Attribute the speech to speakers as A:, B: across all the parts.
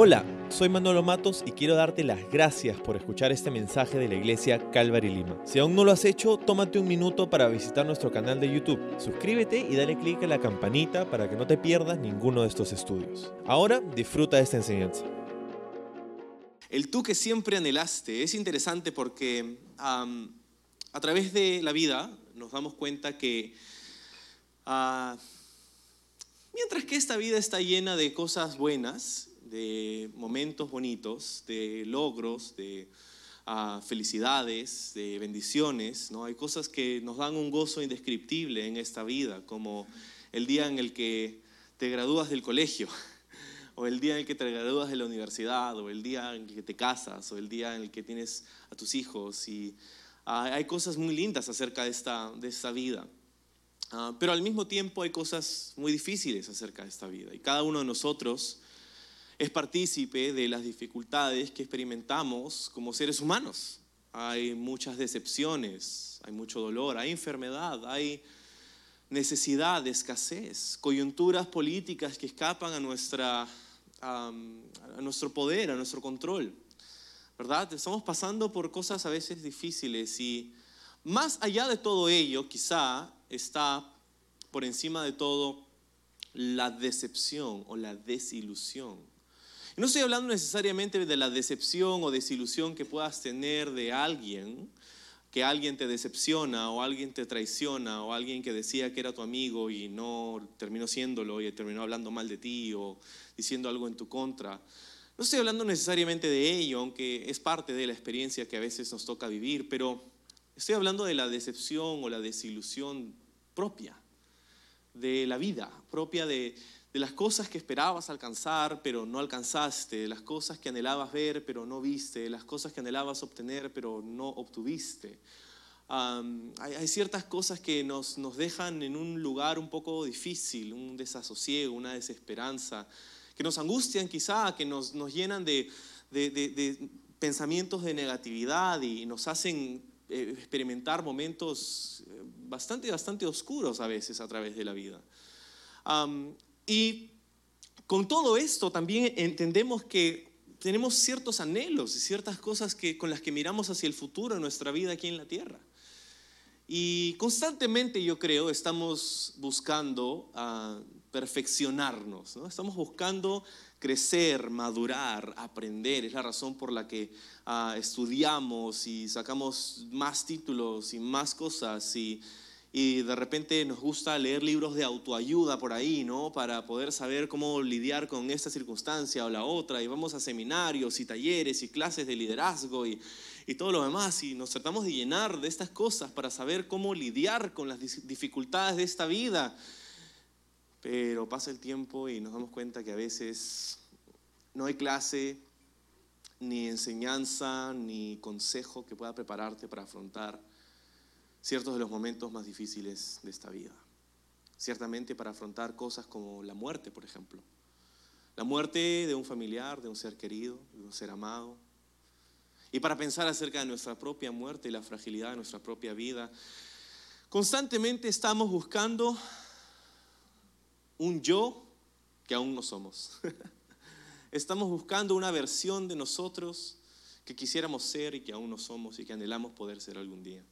A: Hola, soy Manolo Matos y quiero darte las gracias por escuchar este mensaje de la iglesia Calvary Lima. Si aún no lo has hecho, tómate un minuto para visitar nuestro canal de YouTube. Suscríbete y dale clic a la campanita para que no te pierdas ninguno de estos estudios. Ahora disfruta de esta enseñanza.
B: El tú que siempre anhelaste es interesante porque a través de la vida nos damos cuenta que ah, mientras que esta vida está llena de cosas buenas, de momentos bonitos, de logros, de ah, felicidades, de bendiciones, ¿no? hay cosas que nos dan un gozo indescriptible en esta vida, como el día en el que te gradúas del colegio o el día en el que te gradúas de la universidad, o el día en el que te casas, o el día en el que tienes a tus hijos. Y ah, hay cosas muy lindas acerca de esta, de esta vida. Ah, pero al mismo tiempo hay cosas muy difíciles acerca de esta vida. Y cada uno de nosotros es partícipe de las dificultades que experimentamos como seres humanos. Hay muchas decepciones, hay mucho dolor, hay enfermedad, hay necesidad, escasez, coyunturas políticas que escapan a nuestra a, nuestro poder, a nuestro control. ¿Verdad? Estamos pasando por cosas a veces difíciles y más allá de todo ello, quizá está por encima de todo la decepción o la desilusión. No estoy hablando necesariamente de la decepción o desilusión que puedas tener de alguien, que alguien te decepciona o alguien te traiciona o alguien que decía que era tu amigo y no terminó siéndolo y terminó hablando mal de ti o diciendo algo en tu contra. No estoy hablando necesariamente de ello, aunque es parte de la experiencia que a veces nos toca vivir, pero estoy hablando de la decepción o la desilusión propia de la vida, propia de, de las cosas que esperabas alcanzar, pero no alcanzaste, las cosas que anhelabas ver, pero no viste, las cosas que anhelabas obtener, pero no obtuviste. Hay, ciertas cosas que nos, nos dejan en un lugar un poco difícil, un desasosiego, una desesperanza, que nos angustian quizá, que nos, nos llenan de, de, pensamientos de negatividad y nos hacen eh, experimentar momentos bastante, bastante oscuros a veces a través de la vida. Y con todo esto también entendemos que tenemos ciertos anhelos y ciertas cosas que, con las que miramos hacia el futuro en nuestra vida aquí en la tierra. Y constantemente yo creo estamos buscando uh, perfeccionarnos, ¿no? estamos buscando crecer, madurar, aprender. Es la razón por la que uh, estudiamos y sacamos más títulos y más cosas y y de repente nos gusta leer libros de autoayuda por ahí, ¿no? Para poder saber cómo lidiar con esta circunstancia o la otra. Y vamos a seminarios y talleres y clases de liderazgo y, y todo lo demás. Y nos tratamos de llenar de estas cosas para saber cómo lidiar con las dificultades de esta vida. Pero pasa el tiempo y nos damos cuenta que a veces no hay clase, ni enseñanza, ni consejo que pueda prepararte para afrontar ciertos de los momentos más difíciles de esta vida. Ciertamente para afrontar cosas como la muerte, por ejemplo. La muerte de un familiar, de un ser querido, de un ser amado. Y para pensar acerca de nuestra propia muerte y la fragilidad de nuestra propia vida. Constantemente estamos buscando un yo que aún no somos. Estamos buscando una versión de nosotros que quisiéramos ser y que aún no somos y que anhelamos poder ser algún día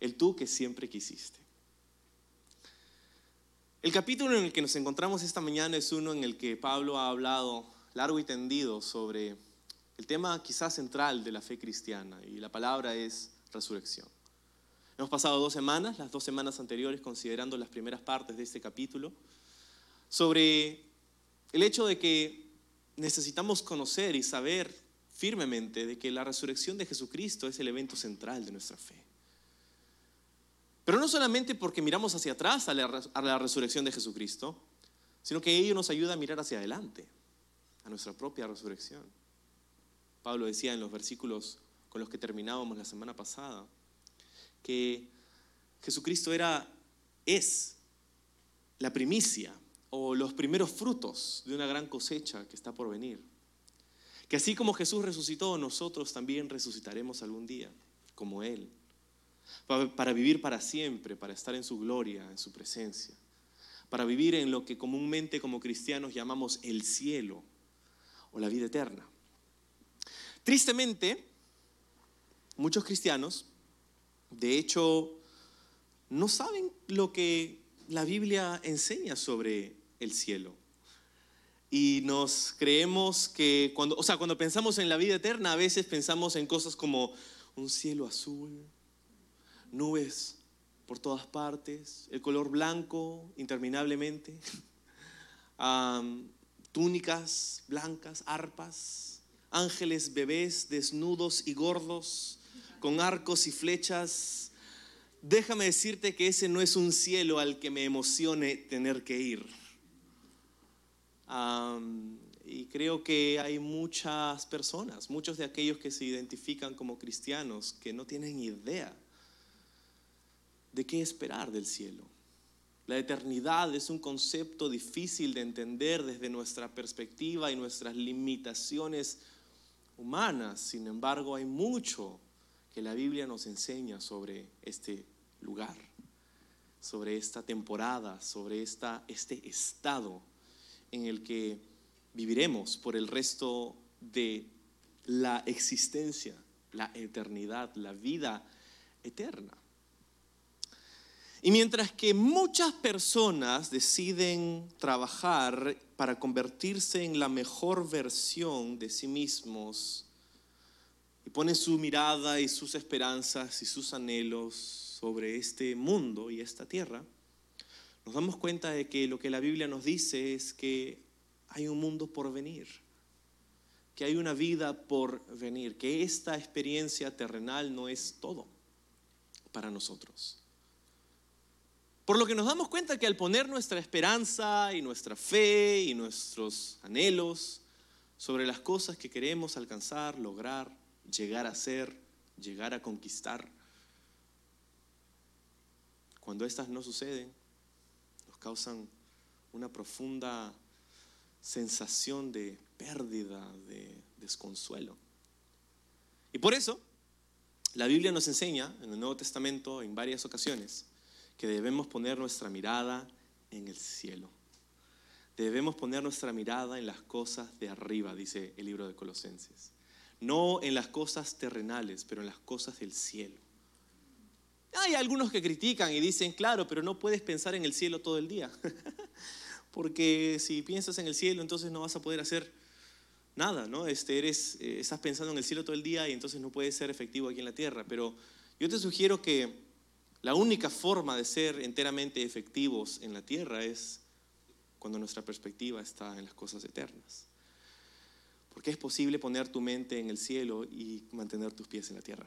B: el tú que siempre quisiste. El capítulo en el que nos encontramos esta mañana es uno en el que Pablo ha hablado largo y tendido sobre el tema quizás central de la fe cristiana y la palabra es resurrección. Hemos pasado dos semanas, las dos semanas anteriores, considerando las primeras partes de este capítulo, sobre el hecho de que necesitamos conocer y saber firmemente de que la resurrección de Jesucristo es el evento central de nuestra fe. Pero no solamente porque miramos hacia atrás a la, resurrección de Jesucristo, sino que ello nos ayuda a mirar hacia adelante, a nuestra propia resurrección. Pablo decía en los versículos con los que terminábamos la semana pasada, que Jesucristo era, es la primicia o los primeros frutos de una gran cosecha que está por venir. Que así como Jesús resucitó, nosotros también resucitaremos algún día, como Él para vivir para siempre, para estar en su gloria, en su presencia, para vivir en lo que comúnmente como cristianos llamamos el cielo, o la vida eterna. Tristemente, muchos cristianos, de hecho, no saben lo que la Biblia enseña sobre el cielo. Y nos creemos que cuando, o sea, cuando pensamos en la vida eterna, a veces pensamos en cosas como un cielo azul, nubes por todas partes, el color blanco interminablemente, túnicas blancas, arpas, ángeles bebés desnudos y gordos, con arcos y flechas. Déjame decirte que ese no es un cielo al que me emocione tener que ir. y creo que hay muchas personas, muchos de aquellos que se identifican como cristianos, que no tienen idea de qué esperar del cielo. La eternidad es un concepto difícil de entender desde nuestra perspectiva y nuestras limitaciones humanas. Sin embargo, hay mucho que la Biblia nos enseña sobre este lugar, sobre esta temporada, sobre esta, este estado en el que viviremos por el resto de la existencia, la eternidad, la vida eterna. Y mientras que muchas personas deciden trabajar para convertirse en la mejor versión de sí mismos y ponen su mirada y sus esperanzas y sus anhelos sobre este mundo y esta tierra, nos damos cuenta de que lo que la Biblia nos dice es que hay un mundo por venir, que hay una vida por venir, que esta experiencia terrenal no es todo para nosotros. Por lo que nos damos cuenta que al poner nuestra esperanza y nuestra fe y nuestros anhelos sobre las cosas que queremos alcanzar, lograr, llegar a ser, llegar a conquistar, cuando estas no suceden, nos causan una profunda sensación de pérdida, de desconsuelo. Y por eso, la Biblia nos enseña en el Nuevo Testamento en varias ocasiones que debemos poner nuestra mirada en el cielo. Debemos poner nuestra mirada en las cosas de arriba, dice el libro de Colosenses. No en las cosas terrenales, pero en las cosas del cielo. Hay algunos que critican y dicen, claro, pero no puedes pensar en el cielo todo el día. Porque si piensas en el cielo, entonces no vas a poder hacer nada, ¿no? Este, eres, eh, estás pensando en el cielo todo el día y entonces no puedes ser efectivo aquí en la tierra. Pero yo te sugiero que la única forma de ser enteramente efectivos en la tierra es cuando nuestra perspectiva está en las cosas eternas. Porque es posible poner tu mente en el cielo y mantener tus pies en la tierra.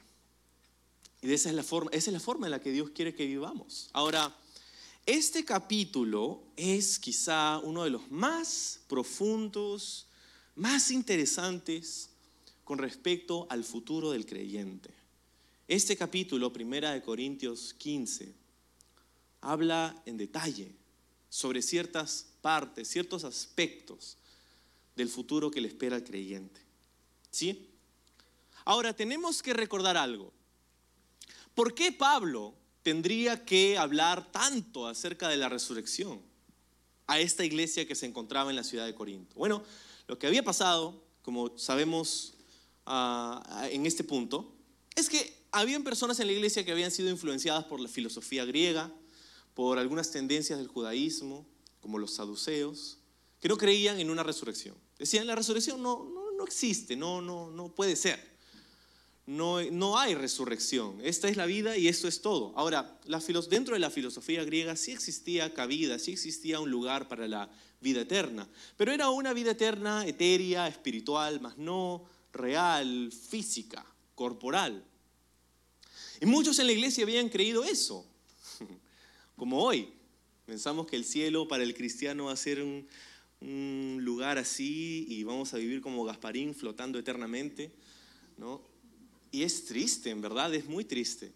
B: Y esa es la forma, esa es la forma en la que Dios quiere que vivamos. Ahora, este capítulo es quizá uno de los más profundos, más interesantes con respecto al futuro del creyente. Este capítulo, Primera de Corintios 15, habla en detalle sobre ciertas partes, ciertos aspectos del futuro que le espera al creyente. ¿Sí? Ahora, tenemos que recordar algo. ¿Por qué Pablo tendría que hablar tanto acerca de la resurrección a esta iglesia que se encontraba en la ciudad de Corinto? Bueno, lo que había pasado, como sabemos ah, en este punto, es que habían personas en la iglesia que habían sido influenciadas por la filosofía griega, por algunas tendencias del judaísmo, como los saduceos, que no creían en una resurrección. Decían, la resurrección no, no, existe, no, no, no puede ser. No, no, hay resurrección. Esta es la vida y esto es todo. Ahora, dentro de la filosofía griega sí existía cabida, sí existía un lugar para la vida eterna, pero era una vida eterna etérea, espiritual, más no real, física, corporal. Y muchos en la iglesia habían creído eso, como hoy. Pensamos que el cielo para el cristiano va a ser un, lugar así y vamos a vivir como Gasparín flotando eternamente, ¿no? Y es triste, en verdad, es muy triste.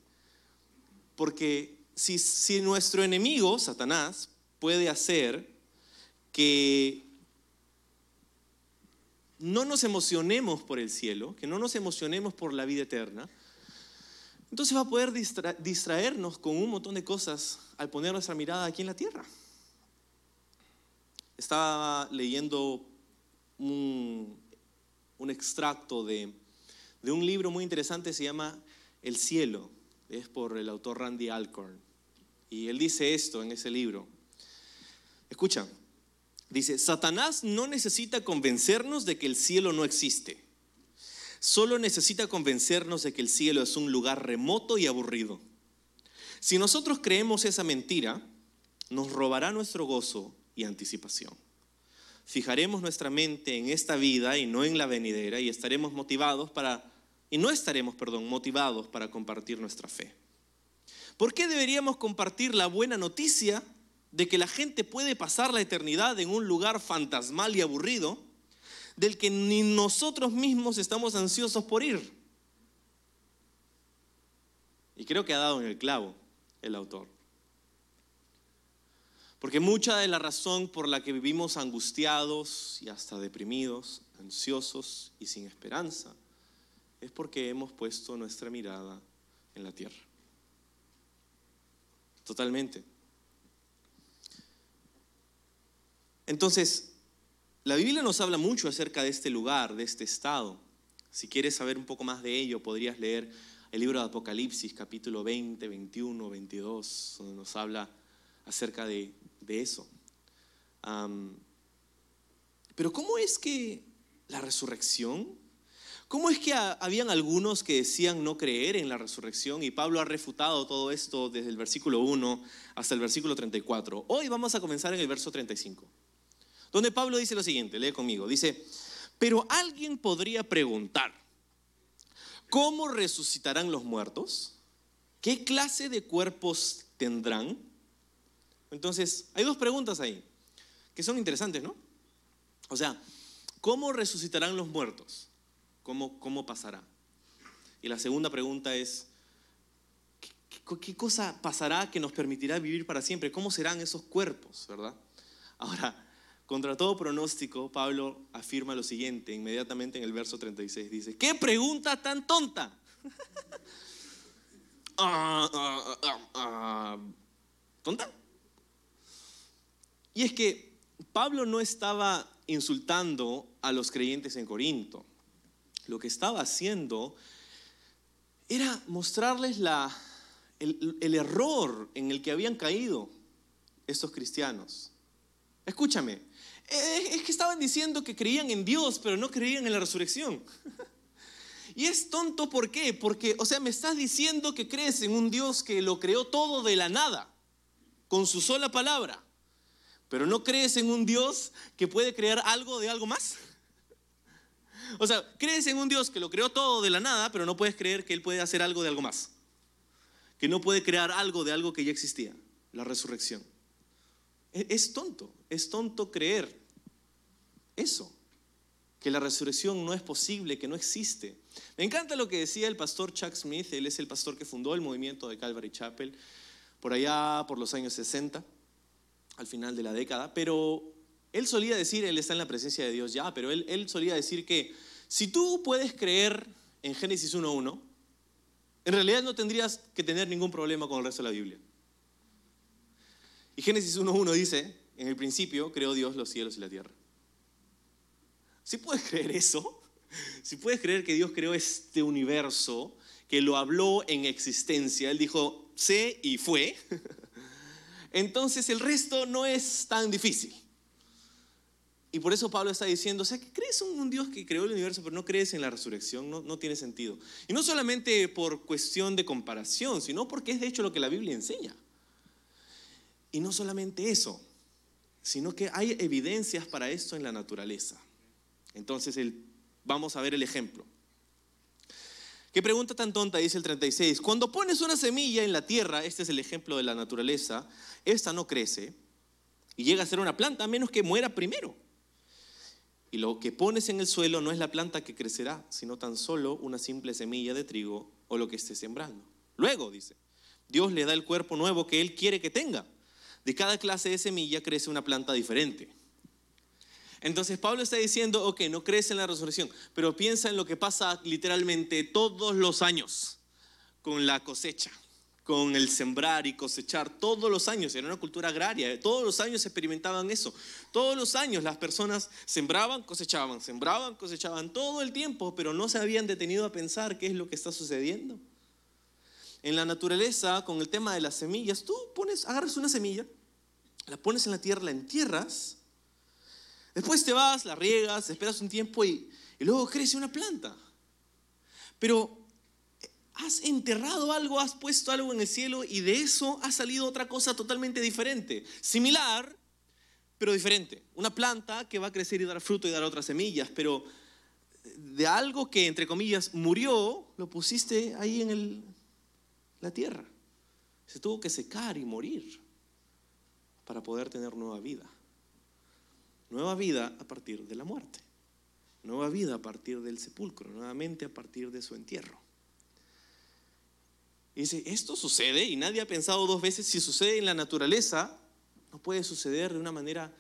B: Porque si, si nuestro enemigo, Satanás, puede hacer que no nos emocionemos por el cielo, que no nos emocionemos por la vida eterna, entonces va a poder distraernos con un montón de cosas al poner nuestra mirada aquí en la tierra. Estaba leyendo un un extracto de, de un libro muy interesante, se llama El cielo, es por el autor Randy Alcorn. Y él dice esto en ese libro. Escucha, dice, Satanás no necesita convencernos de que el cielo no existe. Solo necesita convencernos de que el cielo es un lugar remoto y aburrido. Si nosotros creemos esa mentira, nos robará nuestro gozo y anticipación. Fijaremos nuestra mente en esta vida y no en la venidera y estaremos motivados para y no estaremos, perdón, motivados para compartir nuestra fe. ¿Por qué deberíamos compartir la buena noticia de que la gente puede pasar la eternidad en un lugar fantasmal y aburrido del que ni nosotros mismos estamos ansiosos por ir? Y creo que ha dado en el clavo el autor. Porque mucha de la razón por la que vivimos angustiados y hasta deprimidos, ansiosos y sin esperanza, es porque hemos puesto nuestra mirada en la tierra. Totalmente. Entonces, la Biblia nos habla mucho acerca de este lugar, de este estado. Si quieres saber un poco más de ello, podrías leer el libro de Apocalipsis, capítulo 20, 21, 22, donde nos habla acerca de, eso. pero ¿cómo es que la resurrección ¿Cómo es que habían algunos que decían no creer en la resurrección? Y Pablo ha refutado todo esto desde el versículo 1 hasta el versículo 34. Hoy vamos a comenzar en el verso 35, donde Pablo dice lo siguiente, lee conmigo, dice, pero alguien podría preguntar, ¿cómo resucitarán los muertos? ¿Qué clase de cuerpos tendrán? Entonces, hay dos preguntas ahí, que son interesantes, ¿no? O sea, ¿cómo resucitarán los muertos? ¿Cómo, pasará? Y la segunda pregunta es, ¿qué, cosa pasará que nos permitirá vivir para siempre? ¿Cómo serán esos cuerpos, verdad? Ahora, contra todo pronóstico, Pablo afirma lo siguiente, inmediatamente en el verso 36, dice, ¿qué pregunta tan tonta? Ah, ah, ah, ¿Tonta? Y es que Pablo no estaba insultando a los creyentes en Corinto lo que estaba haciendo era mostrarles la, el, el, error en el que habían caído estos cristianos. Escúchame, es que estaban diciendo que creían en Dios, pero no creían en la resurrección. Y es tonto, ¿por qué? Porque, o sea, me estás diciendo que crees en un Dios que lo creó todo de la nada, con su sola palabra, pero no crees en un Dios que puede crear algo de algo más. O sea, crees en un Dios que lo creó todo de la nada, pero no puedes creer que Él puede hacer algo de algo más. Que no puede crear algo de algo que ya existía, la resurrección. E, es tonto, es tonto creer eso, que la resurrección no es posible, que no existe. Me encanta lo que decía el pastor Chuck Smith, él es el pastor que fundó el movimiento de Calvary Chapel por allá por los años 60, al final de la década, pero él solía decir, él está en la presencia de Dios ya, pero él, él solía decir que si tú puedes creer en Génesis 1.1, en realidad no tendrías que tener ningún problema con el resto de la Biblia. Y Génesis 1.1 dice, en el principio creó Dios los cielos y la tierra. Si puedes creer eso, si puedes creer que Dios creó este universo, que lo habló en existencia, Él dijo, sé y fue, entonces el resto no es tan difícil. Y por eso Pablo está diciendo, o sea, que crees en un Dios que creó el universo, pero no crees en la resurrección, no, no tiene sentido. Y no solamente por cuestión de comparación, sino porque es de hecho lo que la Biblia enseña. Y no solamente eso, sino que hay evidencias para esto en la naturaleza. Entonces, vamos a ver el ejemplo. ¿Qué pregunta tan tonta? Dice el 36. Cuando pones una semilla en la tierra, este es el ejemplo de la naturaleza, esta no crece y llega a ser una planta a menos que muera primero. Y lo que pones en el suelo no es la planta que crecerá, sino tan solo una simple semilla de trigo o lo que esté sembrando. Luego, dice, Dios le da el cuerpo nuevo que Él quiere que tenga. De cada clase de semilla crece una planta diferente. Entonces Pablo está diciendo, ok, no crece en la resurrección, pero piensa en lo que pasa literalmente todos los años con la cosecha. con el sembrar y cosechar todos los años. Era una cultura agraria, todos los años experimentaban eso. Todos los años las personas sembraban, cosechaban, sembraban, cosechaban todo el tiempo, pero no se habían detenido a pensar qué es lo que está sucediendo. En la naturaleza, con el tema de las semillas, tú pones, agarras una semilla, la pones en la tierra, la entierras, después te vas, la riegas, esperas un tiempo y, y luego crece una planta. Pero has enterrado algo, has puesto algo en el cielo y de eso ha salido otra cosa totalmente diferente. Similar, pero diferente. Una planta que va a crecer y dar fruto y dar otras semillas, pero de algo que, entre comillas, murió, lo pusiste ahí en la tierra. Se tuvo que secar y morir para poder tener nueva vida. Nueva vida a partir de la muerte. Nueva vida a partir del sepulcro, nuevamente a partir de su entierro. Y dice, esto sucede y nadie ha pensado dos veces, si sucede en la naturaleza, ¿no puede suceder de una manera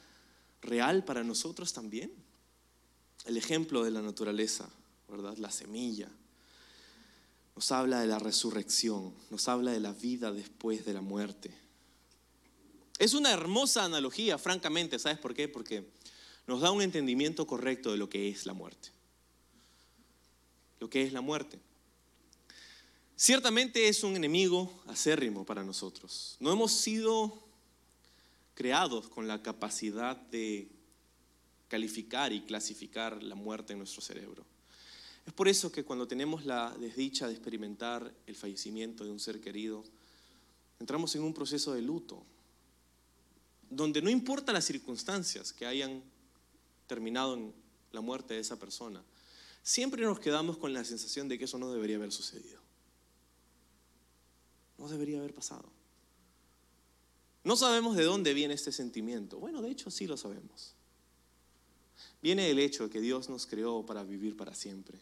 B: real para nosotros también? El ejemplo de la naturaleza, ¿verdad? La semilla. Nos habla de la resurrección, nos habla de la vida después de la muerte. Es una hermosa analogía, francamente, ¿sabes por qué? Porque nos da un entendimiento correcto de lo que es la muerte. Lo que es la muerte. Ciertamente es un enemigo acérrimo para nosotros. No hemos sido creados con la capacidad de calificar y clasificar la muerte en nuestro cerebro. Es por eso que cuando tenemos la desdicha de experimentar el fallecimiento de un ser querido, entramos en un proceso de luto, donde no importa las circunstancias que hayan terminado en la muerte de esa persona, siempre nos quedamos con la sensación de que eso no debería haber sucedido. No debería haber pasado. No sabemos de dónde viene este sentimiento. Bueno, de hecho sí lo sabemos. Viene el hecho de que Dios nos creó para vivir para siempre,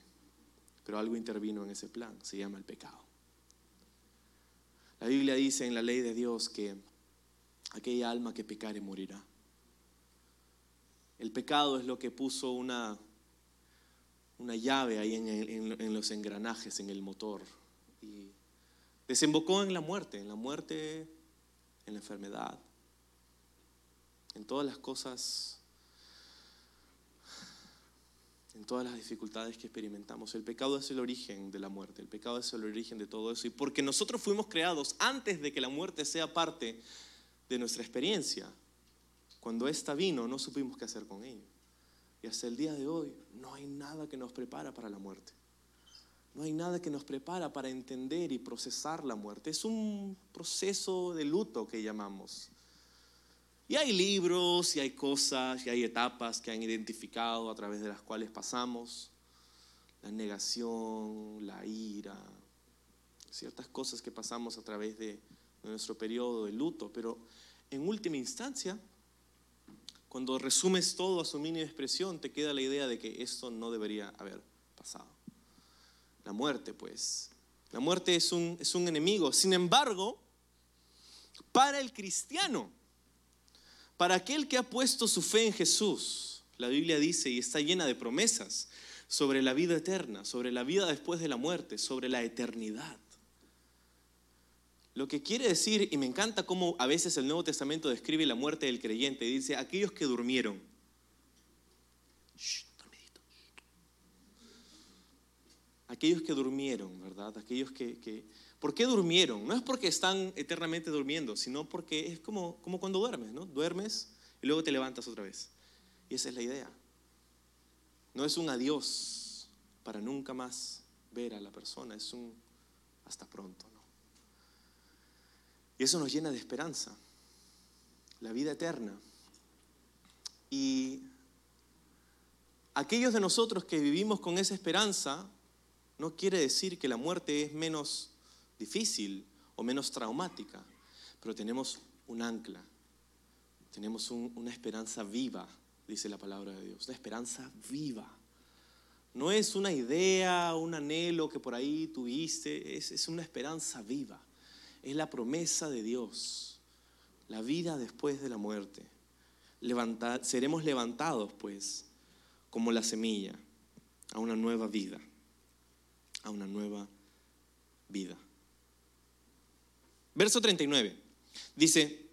B: pero algo intervino en ese plan, se llama el pecado. La Biblia dice en la ley de Dios que aquella alma que pecare morirá. El pecado es lo que puso una, una llave ahí en, en los engranajes, en el motor, y Desembocó en la muerte, en la muerte, en la enfermedad, en todas las cosas, en todas las dificultades que experimentamos. El pecado es el origen de la muerte, el pecado es el origen de todo eso. Y porque nosotros fuimos creados antes de que la muerte sea parte de nuestra experiencia, cuando ésta vino no supimos qué hacer con ella. Y hasta el día de hoy no hay nada que nos prepara para la muerte. No hay nada que nos prepara para entender y procesar la muerte. Es un proceso de luto que llamamos. Y hay libros, y hay cosas, y hay etapas que han identificado a través de las cuales pasamos. La negación, la ira, ciertas cosas que pasamos a través de, nuestro periodo de luto. Pero en última instancia, cuando resumes todo a su mínima expresión, te queda la idea de que esto no debería haber pasado. La muerte, pues. La muerte es un, es un enemigo. Sin embargo, para el cristiano, para aquel que ha puesto su fe en Jesús, la Biblia dice y está llena de promesas sobre la vida eterna, sobre la vida después de la muerte, sobre la eternidad. Lo que quiere decir, y me encanta cómo a veces el Nuevo Testamento describe la muerte del creyente, dice, aquellos que durmieron. Aquellos que durmieron, ¿verdad? Aquellos que, ¿Por qué durmieron? No es porque están eternamente durmiendo, sino porque es como, como cuando duermes, ¿no? Duermes y luego te levantas otra vez. Y esa es la idea. No es un adiós para nunca más ver a la persona, es un hasta pronto, ¿no? Y eso nos llena de esperanza, la vida eterna. Y aquellos de nosotros que vivimos con esa esperanza, no quiere decir que la muerte es menos difícil o menos traumática, pero tenemos un ancla, tenemos una esperanza viva, dice la palabra de Dios, una esperanza viva. No es una idea, un anhelo que por ahí tuviste, es, una esperanza viva. Es la promesa de Dios, la vida después de la muerte. seremos levantados, pues, como la semilla, a una nueva vida a una nueva vida. Verso 39. Dice,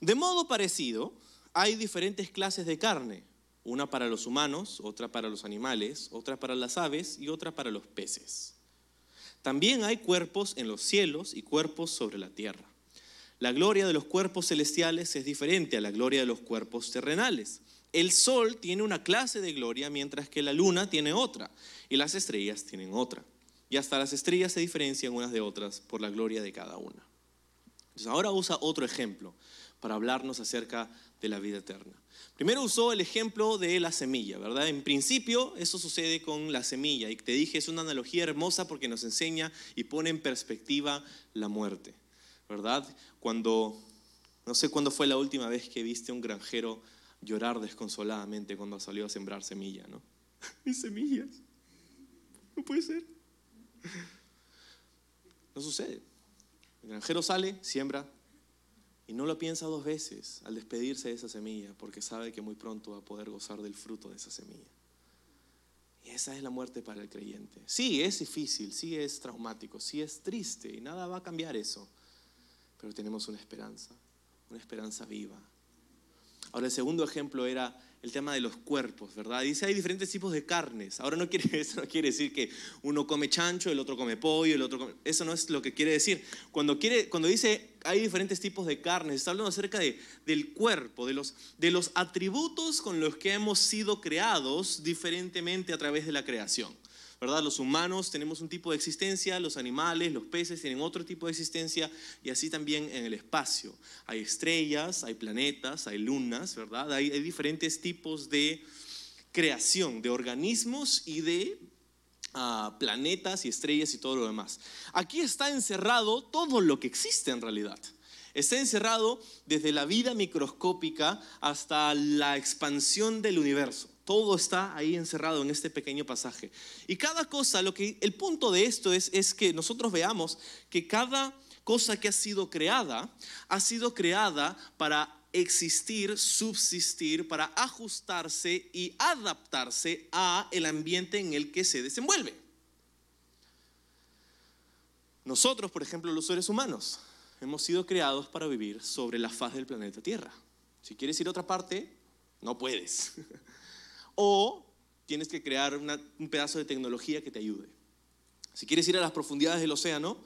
B: de modo parecido, hay diferentes clases de carne, una para los humanos, otra para los animales, otra para las aves y otra para los peces. También hay cuerpos en los cielos y cuerpos sobre la tierra. La gloria de los cuerpos celestiales es diferente a la gloria de los cuerpos terrenales. El sol tiene una clase de gloria mientras que la luna tiene otra y las estrellas tienen otra. Y hasta las estrellas se diferencian unas de otras por la gloria de cada una. Entonces ahora usa otro ejemplo para hablarnos acerca de la vida eterna. Primero usó el ejemplo de la semilla, ¿verdad? En principio eso sucede con la semilla y te dije es una analogía hermosa porque nos enseña y pone en perspectiva la muerte, ¿verdad? Cuando, no sé cuándo fue la última vez que viste un granjero llorar desconsoladamente cuando salió a sembrar semilla, ¿no? Mis semillas, no puede ser. No sucede. El granjero sale, siembra, y no lo piensa dos veces al despedirse de esa semilla, porque sabe que muy pronto va a poder gozar del fruto de esa semilla. Y esa es la muerte para el creyente. Sí, es difícil, sí es traumático, sí es triste, y nada va a cambiar eso. Pero tenemos una esperanza, una esperanza viva. Ahora, el segundo ejemplo era el tema de los cuerpos, ¿verdad? Dice, hay diferentes tipos de carnes. Ahora no quiere, eso no quiere decir que uno come chancho, el otro come pollo, el otro come... Eso no es lo que quiere decir. Cuando, quiere, cuando dice hay diferentes tipos de carnes, está hablando acerca de, del cuerpo, de los, de los atributos con los que hemos sido creados diferentemente a través de la creación. ¿Verdad? Los humanos tenemos un tipo de existencia, los animales, los peces tienen otro tipo de existencia y así también en el espacio. Hay estrellas, hay planetas, hay lunas, ¿verdad? Hay, diferentes tipos de creación, de organismos y de ah, planetas y estrellas y todo lo demás. Aquí está encerrado todo lo que existe en realidad. Está encerrado desde la vida microscópica hasta la expansión del universo. Todo está ahí encerrado en este pequeño pasaje. Y cada cosa, lo que el punto de esto es, es que nosotros veamos que cada cosa que ha sido creada ha sido creada para existir, subsistir, para ajustarse y adaptarse a el ambiente en el que se desenvuelve. Nosotros, por ejemplo, los seres humanos, hemos sido creados para vivir sobre la faz del planeta Tierra. Si quieres ir a otra parte, no puedes. o tienes que crear un pedazo de tecnología que te ayude. Si quieres ir a las profundidades del océano,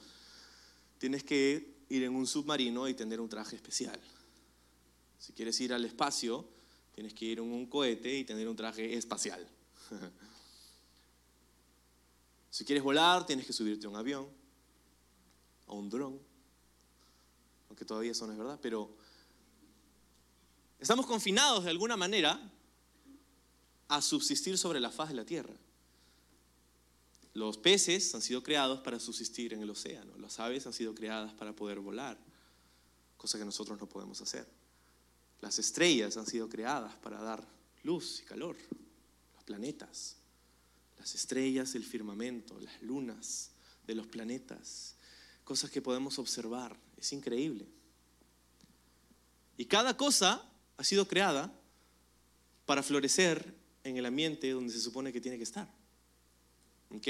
B: tienes que ir en un submarino y tener un traje especial. Si quieres ir al espacio, tienes que ir en un cohete y tener un traje espacial. si quieres volar, tienes que subirte a un avión, a un dron, aunque todavía eso no es verdad, pero estamos confinados de alguna manera a subsistir sobre la faz de la tierra. Los peces han sido creados para subsistir en el océano, las aves han sido creadas para poder volar, cosa que nosotros no podemos hacer. Las estrellas han sido creadas para dar luz y calor, los planetas, las estrellas, el firmamento, las lunas de los planetas, cosas que podemos observar, es increíble. Y cada cosa ha sido creada para florecer en el ambiente donde se supone que tiene que estar. ¿Ok?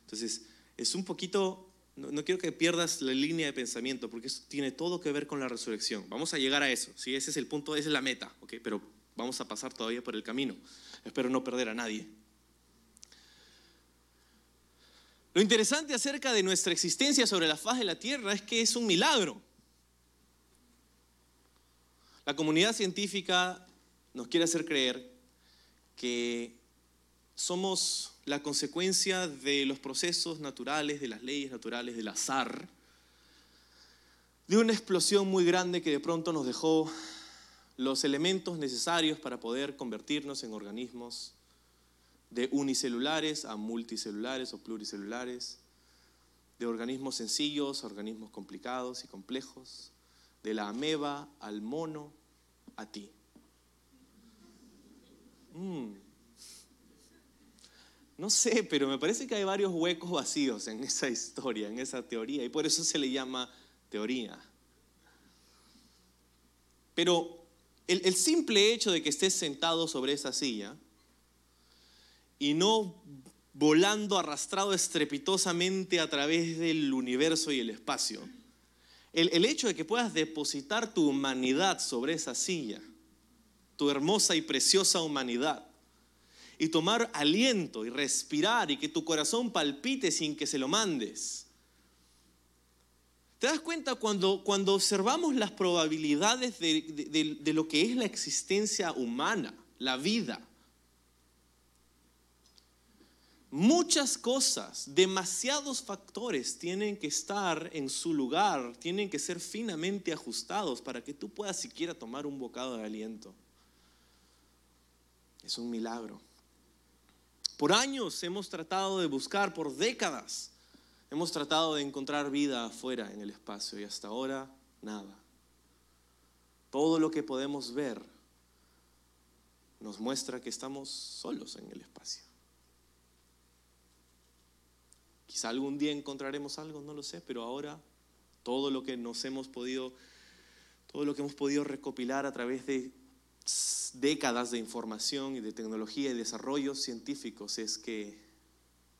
B: Entonces, es un poquito, no, quiero que pierdas la línea de pensamiento, porque eso tiene todo que ver con la resurrección. Vamos a llegar a eso, ¿sí? Ese es el punto, esa es la meta, ¿ok? Pero vamos a pasar todavía por el camino. Espero no perder a nadie. Lo interesante acerca de nuestra existencia sobre la faz de la Tierra es que es un milagro. La comunidad científica nos quiere hacer creer que somos la consecuencia de los procesos naturales, de las leyes naturales, del azar, de una explosión muy grande que de pronto nos dejó los elementos necesarios para poder convertirnos en organismos de unicelulares a multicelulares o pluricelulares, de organismos sencillos a organismos complicados y complejos, de la ameba al mono a ti. Mm. No sé, pero me parece que hay varios huecos vacíos en esa historia, en esa teoría, y por eso se le llama teoría. Pero el, el simple hecho de que estés sentado sobre esa silla y no volando arrastrado estrepitosamente a través del universo y el espacio, el, el hecho de que puedas depositar tu humanidad sobre esa silla, tu hermosa y preciosa humanidad, y tomar aliento y respirar y que tu corazón palpite sin que se lo mandes. ¿Te das cuenta cuando, cuando observamos las probabilidades de, de- de lo que es la existencia humana, la vida? Muchas cosas, demasiados factores tienen que estar en su lugar, tienen que ser finamente ajustados para que tú puedas siquiera tomar un bocado de aliento. Es un milagro. Por años hemos tratado de buscar, por décadas, hemos tratado de encontrar vida afuera en el espacio y hasta ahora nada. Todo lo que podemos ver nos muestra que estamos solos en el espacio. Quizá algún día encontraremos algo, no lo sé, pero ahora todo lo que nos hemos podido, todo lo que hemos podido recopilar a través de décadas de información y de tecnología y desarrollos científicos es que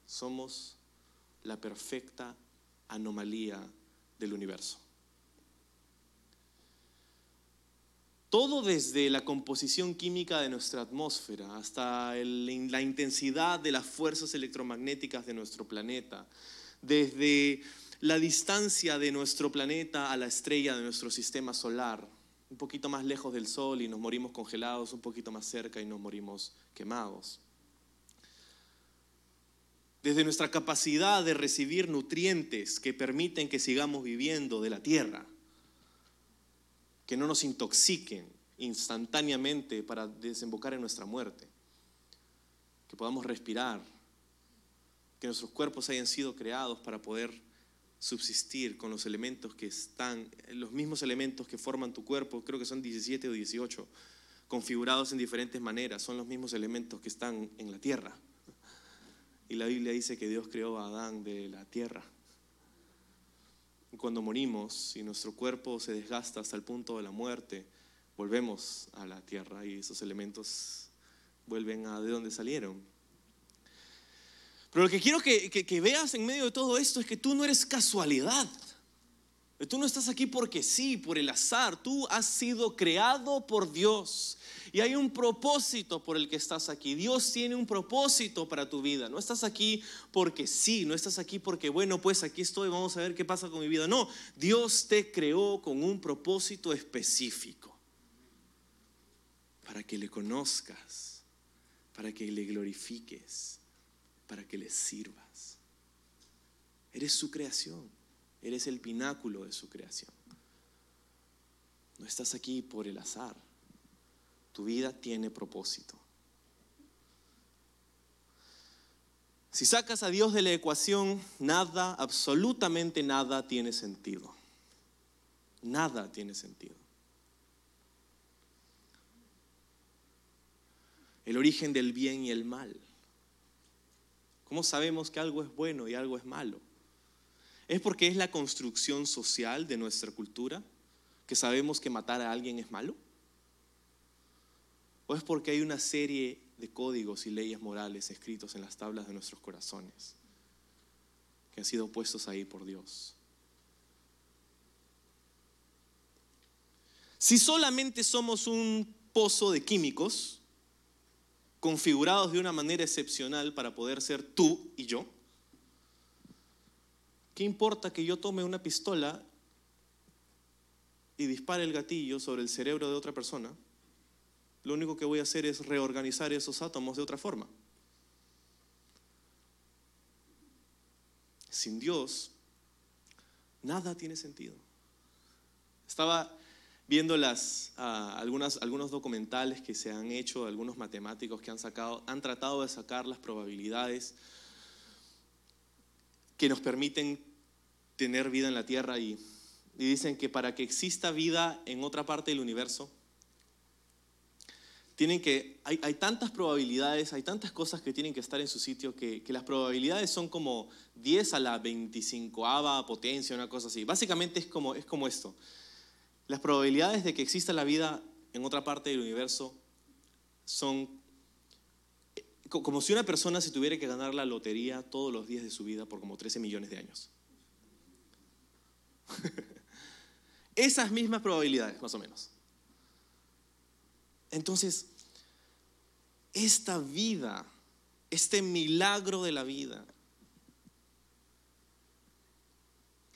B: somos la perfecta anomalía del universo. Todo desde la composición química de nuestra atmósfera hasta la intensidad de las fuerzas electromagnéticas de nuestro planeta, desde la distancia de nuestro planeta a la estrella de nuestro sistema solar, un poquito más lejos del Sol y nos morimos congelados, un poquito más cerca y nos morimos quemados. Desde nuestra capacidad de recibir nutrientes que permiten que sigamos viviendo de la tierra, que no nos intoxiquen instantáneamente para desembocar en nuestra muerte, que podamos respirar, que nuestros cuerpos hayan sido creados para poder subsistir con los elementos que están, los mismos elementos que forman tu cuerpo, creo que son 17 o 18, configurados en diferentes maneras, son los mismos elementos que están en la tierra. Y la Biblia dice que Dios creó a Adán de la tierra. Cuando morimos y nuestro cuerpo se desgasta hasta el punto de la muerte, volvemos a la tierra y esos elementos vuelven a de donde salieron. Pero lo que quiero que, que- veas en medio de todo esto es que tú no eres casualidad. Tú no estás aquí porque sí, por el azar. Tú has sido creado por Dios. Y hay un propósito por el que estás aquí. Dios tiene un propósito para tu vida. No estás aquí porque sí, no estás aquí porque, bueno, pues aquí estoy, vamos a ver qué pasa con mi vida. No, Dios te creó con un propósito específico. Para que le conozcas, para que le glorifiques, para que le sirvas. Eres su creación. Eres el pináculo de su creación. No estás aquí por el azar. Tu vida tiene propósito. Si sacas a Dios de la ecuación, nada, absolutamente nada tiene sentido. Nada tiene sentido. El origen del bien y el mal. ¿Cómo sabemos que algo es bueno y algo es malo? ¿Es porque es la construcción social de nuestra cultura que sabemos que matar a alguien es malo? ¿O es porque hay una serie de códigos y leyes morales escritos en las tablas de nuestros corazones que han sido puestos ahí por Dios? Si solamente somos un pozo de químicos configurados de una manera excepcional para poder ser tú y yo, ¿Qué importa que yo tome una pistola y dispare el gatillo sobre el cerebro de otra persona? Lo único que voy a hacer es reorganizar esos átomos de otra forma. Sin Dios, nada tiene sentido. Estaba viendo las, algunas, algunos documentales que se han hecho, algunos matemáticos que han, sacado, han tratado de sacar las probabilidades que nos permiten tener vida en la Tierra y, y dicen que para que exista vida en otra parte del universo, tienen que, hay, hay tantas probabilidades, hay tantas cosas que tienen que estar en su sitio que, que las probabilidades son como 10 a la 25 potencia, una cosa así. Básicamente es como, es como esto. Las probabilidades de que exista la vida en otra parte del universo son co- como si una persona se tuviera que ganar la lotería todos los días de su vida por como 13 millones de años. Esas mismas probabilidades, más o menos. Entonces, esta vida, este milagro de la vida,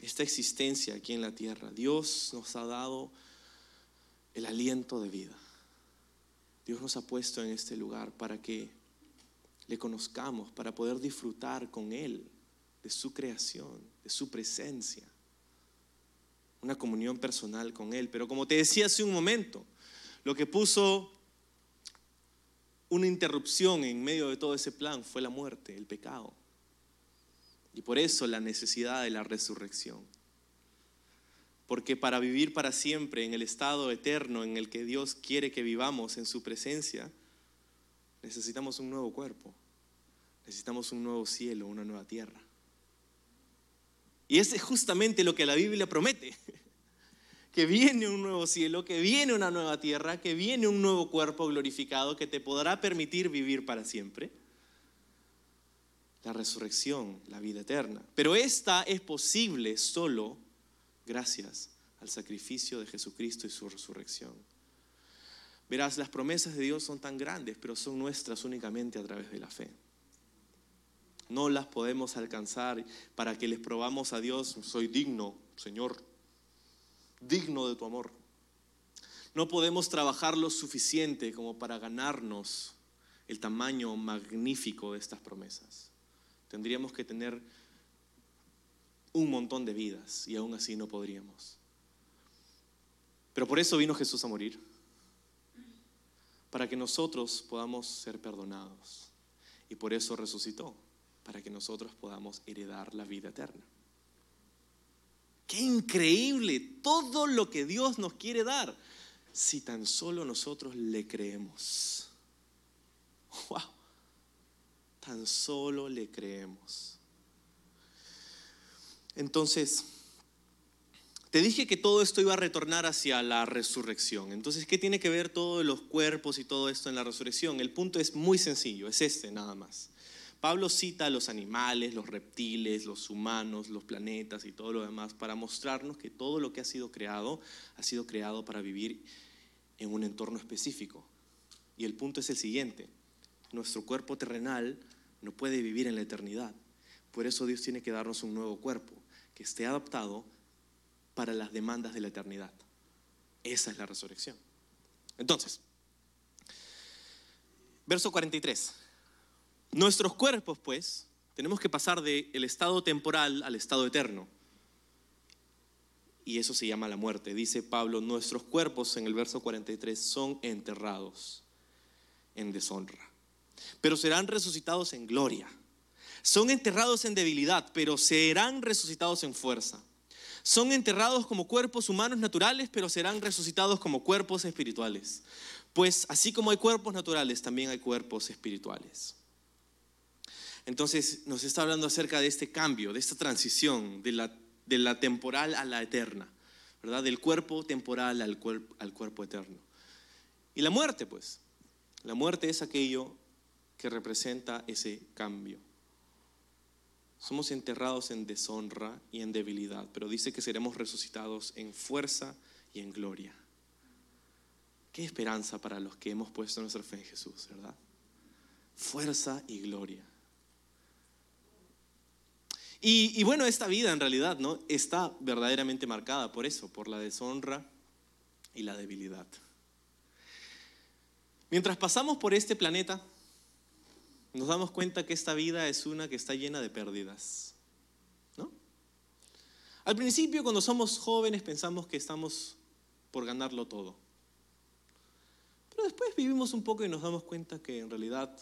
B: esta existencia aquí en la tierra, Dios nos ha dado el aliento de vida. Dios nos ha puesto en este lugar para que le conozcamos, para poder disfrutar con Él de su creación, de su presencia. Una comunión personal con Él. Pero como te decía hace un momento, lo que puso una interrupción en medio de todo ese plan fue la muerte, el pecado. Y por eso la necesidad de la resurrección. Porque para vivir para siempre en el estado eterno en el que Dios quiere que vivamos en su presencia, necesitamos un nuevo cuerpo, necesitamos un nuevo cielo, una nueva tierra. Y ese es justamente lo que la Biblia promete, que viene un nuevo cielo, que viene una nueva tierra, que viene un nuevo cuerpo glorificado que te podrá permitir vivir para siempre. La resurrección, la vida eterna. Pero esta es posible solo gracias al sacrificio de Jesucristo y su resurrección. Verás, las promesas de Dios son tan grandes, pero son nuestras únicamente a través de la fe. No las podemos alcanzar para que les probamos a Dios, soy digno, Señor, digno de tu amor. No podemos trabajar lo suficiente como para ganarnos el tamaño magnífico de estas promesas. Tendríamos que tener un montón de vidas y aún así no podríamos. Pero por eso vino Jesús a morir, para que nosotros podamos ser perdonados. Y por eso resucitó, para que nosotros podamos heredar la vida eterna. Qué increíble todo lo que Dios nos quiere dar, si tan solo nosotros le creemos. ¡Wow! Tan solo le creemos. Entonces, te dije que todo esto iba a retornar hacia la resurrección. Entonces, ¿qué tiene que ver todos los cuerpos y todo esto en la resurrección? El punto es muy sencillo, es este nada más. Pablo cita a los animales, los reptiles, los humanos, los planetas y todo lo demás para mostrarnos que todo lo que ha sido creado ha sido creado para vivir en un entorno específico. Y el punto es el siguiente, nuestro cuerpo terrenal no puede vivir en la eternidad. Por eso Dios tiene que darnos un nuevo cuerpo que esté adaptado para las demandas de la eternidad. Esa es la resurrección. Entonces, verso 43. Nuestros cuerpos, pues, tenemos que pasar del estado temporal al estado eterno. Y eso se llama la muerte. Dice Pablo, nuestros cuerpos en el verso 43 son enterrados en deshonra, pero serán resucitados en gloria. Son enterrados en debilidad, pero serán resucitados en fuerza. Son enterrados como cuerpos humanos naturales, pero serán resucitados como cuerpos espirituales. Pues así como hay cuerpos naturales, también hay cuerpos espirituales. Entonces nos está hablando acerca de este cambio, de esta transición de la, temporal a la eterna, ¿verdad? Del cuerpo temporal al, al cuerpo eterno. Y la muerte, pues. La muerte es aquello que representa ese cambio. Somos enterrados en deshonra y en debilidad, pero dice que seremos resucitados en fuerza y en gloria. Qué esperanza para los que hemos puesto nuestra fe en Jesús, ¿verdad? Fuerza y gloria. Y, y, bueno, esta vida en realidad ¿no? está verdaderamente marcada por eso, por la deshonra y la debilidad. Mientras pasamos por este planeta, nos damos cuenta que esta vida es una que está llena de pérdidas. ¿no? Al principio, cuando somos jóvenes, pensamos que estamos por ganarlo todo. Pero después vivimos un poco y nos damos cuenta que en realidad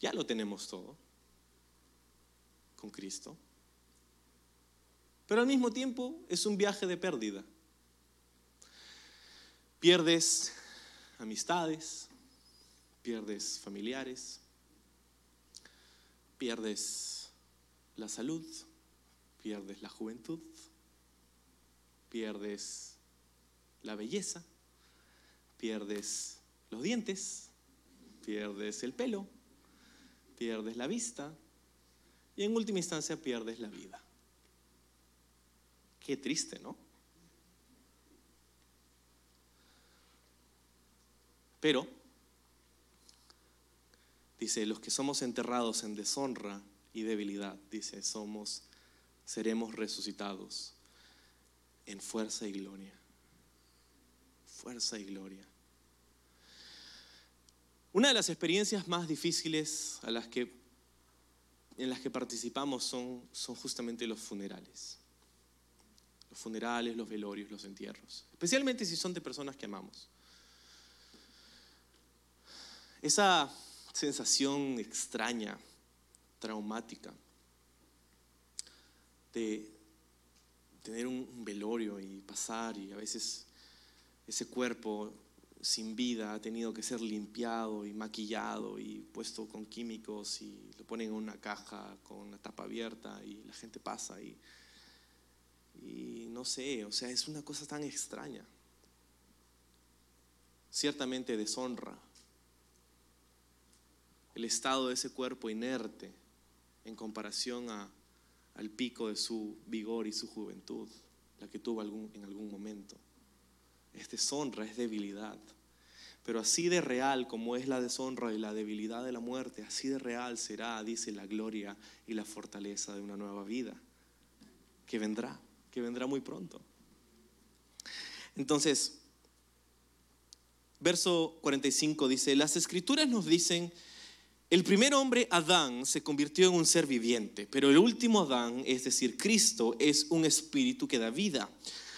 B: ya lo tenemos todo con Cristo. Pero al mismo tiempo es un viaje de pérdida. Pierdes amistades, pierdes familiares, pierdes la salud, pierdes la juventud, pierdes la belleza, pierdes los dientes, pierdes el pelo, pierdes la vista y en última instancia pierdes la vida. Qué triste, ¿no? Pero dice, los que somos enterrados en deshonra y debilidad, dice, somos, seremos resucitados en fuerza y gloria. Fuerza y gloria. Una de las experiencias más difíciles a las que, en las que participamos son, son justamente los funerales. Los funerales, los velorios, los entierros. Especialmente si son de personas que amamos. Esa sensación extraña, traumática, de tener un velorio y pasar y a veces ese cuerpo sin vida ha tenido que ser limpiado y maquillado y puesto con químicos y lo ponen en una caja con la tapa abierta y la gente pasa y, y no sé, o sea, es una cosa tan extraña. Ciertamente deshonra el estado de ese cuerpo inerte en comparación a, al pico de su vigor y su juventud, la que tuvo algún, en algún momento. Es deshonra, es debilidad. Pero así de real como es la deshonra y la debilidad de la muerte, así de real será, dice, la gloria y la fortaleza de una nueva vida, que vendrá, que vendrá muy pronto. Entonces, verso 45 dice, las escrituras nos dicen el primer hombre, Adán, se convirtió en un ser viviente, pero el último Adán, es decir, Cristo, es un espíritu que da vida.